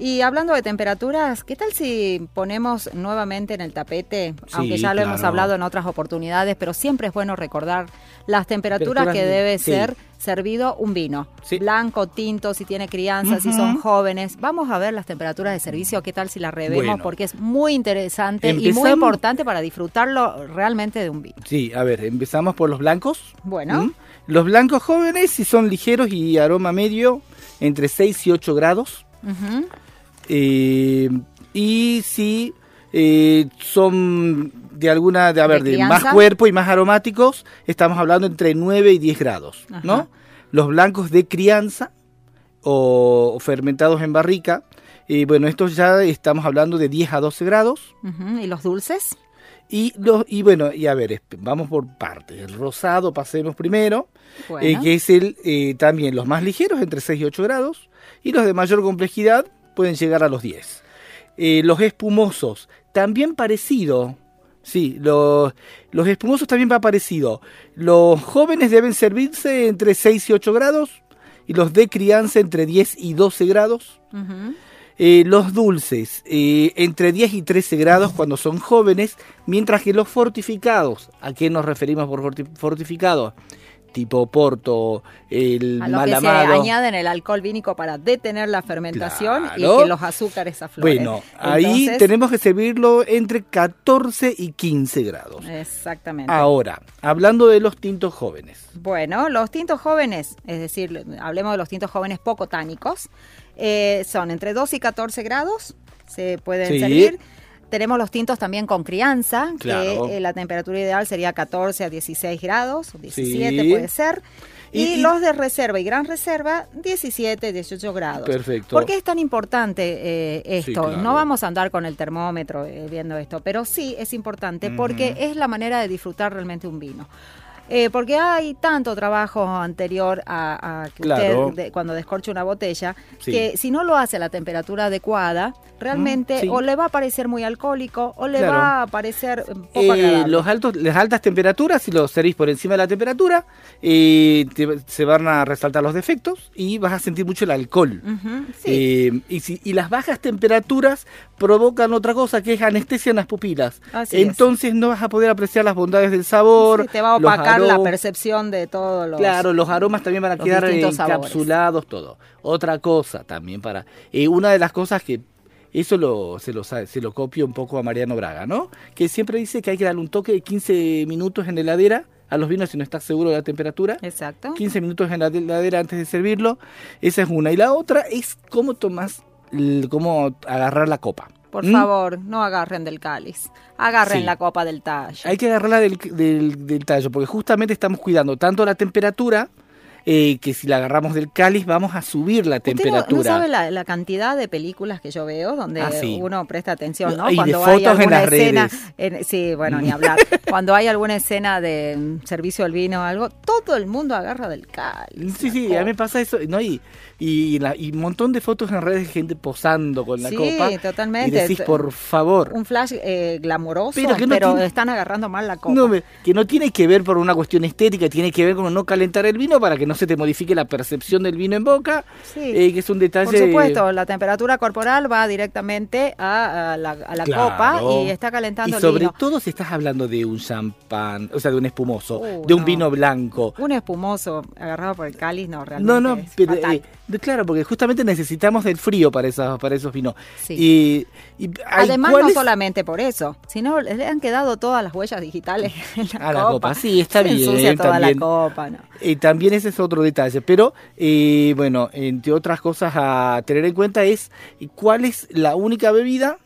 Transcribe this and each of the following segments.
Y hablando de temperaturas, ¿qué tal si ponemos nuevamente en el tapete, aunque ya lo hemos hablado en otras oportunidades, pero siempre es bueno recordar las temperaturas Temperaturas que de- debe sí. ser servido un vino? Sí. Blanco, tinto, si tiene crianza, si son jóvenes. Vamos a ver las temperaturas de servicio, qué tal si las revemos, Bueno. porque es muy interesante y muy Empezamos- importante para disfrutarlo realmente de un vino. Sí, a ver, empezamos por los blancos. Bueno. ¿Mm? Los blancos jóvenes, si son ligeros y aroma medio, entre 6 y 8 grados. Ujú. Eh, y si eh, son de alguna, de, a ¿De ver, de, más cuerpo y más aromáticos, estamos hablando entre 9 y 10 grados, Ajá. ¿no? Los blancos de crianza o, fermentados en barrica, eh, bueno, estos ya estamos hablando de 10 a 12 grados. ¿Y los dulces? Y, los, y bueno, y a ver, vamos por partes. El rosado pasemos primero, Bueno. eh, que es el eh, también los más ligeros, entre 6 y 8 grados, y los de mayor complejidad pueden llegar a los 10. Eh, los espumosos, también parecido. Sí, los, los espumosos también va parecido. Los jóvenes deben servirse entre 6 y 8 grados, y los de crianza entre 10 y 12 grados. Ujú. Eh, los dulces, eh, entre 10 y 13 grados cuando son jóvenes, mientras que los fortificados, ¿a qué nos referimos por forti- fortificados? Tipo Porto, el A los que se añaden el alcohol vínico para detener la fermentación Claro. y que los azúcares afloren. Bueno, ahí Entonces, tenemos que servirlo entre 14 y 15 grados. Exactamente. Ahora, hablando de los tintos jóvenes. Bueno, los tintos jóvenes, es decir, hablemos de los tintos jóvenes poco tánicos, eh, son entre 12 y 14 grados, se pueden Sí. servir. Tenemos los tintos también con crianza, Claro. que eh, la temperatura ideal sería 14 a 16 grados, o 17 Sí. puede ser. Y, los de reserva y gran reserva, 17, 18 grados. Perfecto. ¿Por qué es tan importante eh, esto? Sí, claro. No vamos a andar con el termómetro eh, viendo esto, pero sí es importante porque es la manera de disfrutar realmente un vino. Eh, porque hay tanto trabajo anterior a, a que Claro. usted, de- cuando descorche una botella, Sí. que si no lo hace a la temperatura adecuada, realmente Mm, sí. o le va a parecer muy alcohólico o le Claro. va a parecer poco Eh, agradable. los altos, las altas temperaturas, si los servís por encima de la temperatura, eh, te- se van a resaltar los defectos y vas a sentir mucho el alcohol. Sí. Eh, y, si- y las bajas temperaturas provocan otra cosa que es anestesia en las pupilas. Así es. Entonces no vas a poder apreciar las bondades del sabor. Sí, te va a los la percepción de todos los... Claro, los aromas también van a quedar sabores. encapsulados, todo. Otra cosa también para... eh, una de las cosas que... Eso lo, se, lo, se lo copio un poco a Mariano Braga, ¿no? Que siempre dice que hay que darle un toque de 15 minutos en la heladera a los vinos si no estás seguro de la temperatura. Exacto. 15 minutos en la heladera antes de servirlo. Esa es una. Y la otra es cómo tomás, l- cómo agarrar la copa. Por ¿Mm? favor, no agarren del cáliz, agarren Sí. la copa del tallo. Hay que agarrarla del, del- del tallo, porque justamente estamos cuidando tanto la temperatura eh, que si la agarramos del cáliz vamos a subir la Usted no- temperatura. No, sabe la, la cantidad de películas que yo veo donde Ah, sí. uno presta atención, ¿no? Y de Cuando fotos hay en las escena, redes. en- sí, bueno, ni hablar. Cuando hay alguna escena de mm, servicio del vino o algo, todo el mundo agarra del cáliz. Sí, sí, a mí me pasa eso, ¿no? Y, y, la- y un montón de fotos en redes de gente posando con la Sí, copa. totalmente. Y decís, por favor. Un flash eh, glamoroso, Pero que no tiene- están agarrando mal la copa. No, que no tiene que ver por una cuestión estética, tiene que ver con no calentar el vino para que no se te modifique la percepción del vino en boca, Sí. eh, que es un detalle... Por supuesto, la temperatura corporal va directamente a, a la, a la Claro. copa y está calentando Y el sobre vino. todo si estás hablando de un champán, o sea, de un espumoso, Uh, de un no. vino blanco. Un espumoso agarrado por el cáliz, no, realmente. No, no, es pero, fatal. eh, claro, porque justamente necesitamos del frío para esos, para esos vinos. Sí. Y, y Además, no solamente por eso, sino le han quedado todas las huellas digitales en la, A la copa. copa, sí, está Se bien, ensucia toda también. la copa, ¿no? Eh, también ese es otro detalle, pero eh, bueno, entre otras cosas a tener en cuenta es eh, cuál es la única bebida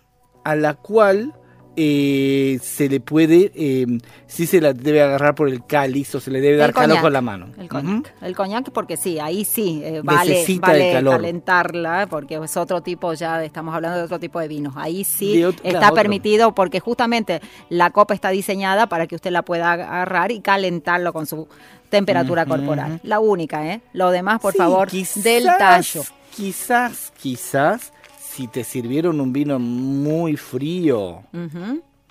a la cual eh, se le puede, eh, si se la debe agarrar por el cáliz o se le debe dar calor con la mano. El coñac. El coñac porque sí, ahí sí, eh, vale, vale calor. calentarla porque es otro tipo ya, estamos hablando de otro tipo de vinos. Ahí sí otro- está claro, otro. permitido porque justamente la copa está diseñada para que usted la pueda agarrar y calentarlo con su temperatura corporal. La única, ¿eh? Lo demás, por Sí, favor, quizás- del tallo. Quizás, quizás, si te sirvieron un vino muy frío,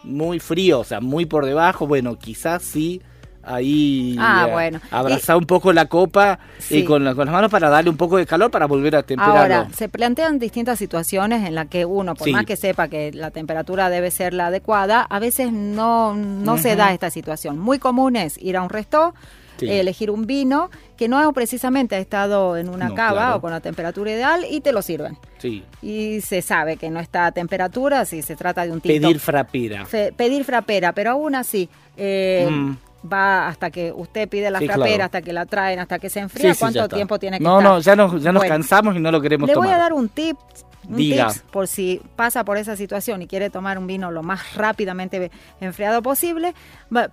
muy frío, o sea, muy por debajo, bueno, quizás sí. Ahí Ah, eh, bueno. abrazar un poco la copa Sí. eh, con, la- con las manos para darle un poco de calor para volver a temperarlo. Ahora, se plantean distintas situaciones en las que uno, por Sí. más que sepa que la temperatura debe ser la adecuada, a veces no, no se da esta situación. Muy común es ir a un resto, Sí. eh, elegir un vino que no precisamente ha estado en una No, cava claro. o con la temperatura ideal y te lo sirven. Sí. Y se sabe que no está a temperatura si se trata de un tinto. Pedir frapera. Fe- pedir frapera, pero aún así eh, Mm. va hasta que usted pide la Sí, frapera, claro. hasta que la traen, hasta que se enfría. Sí, sí, ya ¿Cuánto tiempo tiene que no, estar? No, ya nos, ya nos Bueno. cansamos y no lo queremos Le tomar. voy a dar un tip, un Diga. tips por si pasa por esa situación y quiere tomar un vino lo más rápidamente enfriado posible.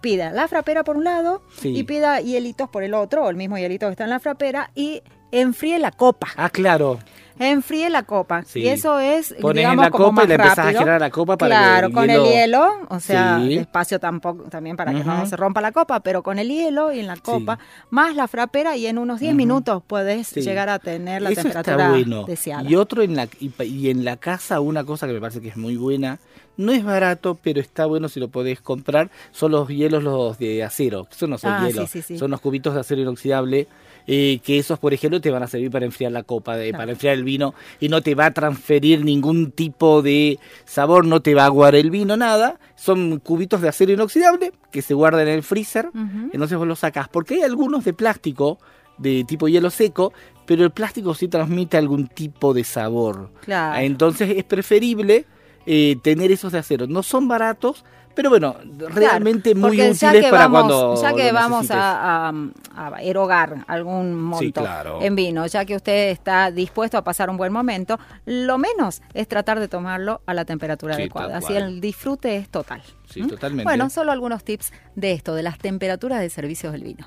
pida la frapera por un lado Sí. y pida hielitos por el otro, o el mismo hielito que está en la frapera, y enfríe la copa. Ah, claro. Enfríe la copa. Sí. Y eso es, Pones digamos, en la como copa más y le empezás a girar la copa para que Claro, con hielo- el hielo, o sea, Sí. espacio tampoco también para que no se rompa la copa, pero con el hielo y en la copa, más la frapera y en unos 10 minutos puedes llegar a tener la Eso temperatura bueno. deseada. Y otro en la y en la casa una cosa que me parece que es muy buena, no es barato, pero está bueno si lo podés comprar, son los hielos los de acero, eso no son Ah, hielos, sí, sí, sí. son los cubitos de acero inoxidable. eh, que esos, por ejemplo, te van a servir para enfriar la copa, de, Claro. para enfriar el vino, y no te va a transferir ningún tipo de sabor, no te va a aguar el vino, nada. Son cubitos de acero inoxidable que se guardan en el freezer, Ujú. entonces vos los sacás. Porque hay algunos de plástico, de tipo hielo seco, pero el plástico sí transmite algún tipo de sabor. Claro. Entonces es preferible eh, tener esos de acero. No son baratos, pero bueno, realmente Claro, muy útiles para vamos, cuando ya que vamos a, a- a erogar algún monto claro. en vino, ya que usted está dispuesto a pasar un buen momento, lo menos es tratar de tomarlo a la temperatura Sí, adecuada. Así el disfrute es total. Sí, ¿Mm? totalmente. Bueno, solo algunos tips de esto, de las temperaturas de servicios del vino.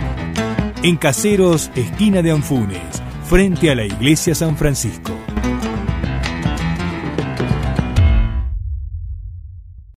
En Caseros, esquina de Anfunes, frente a la iglesia San Francisco.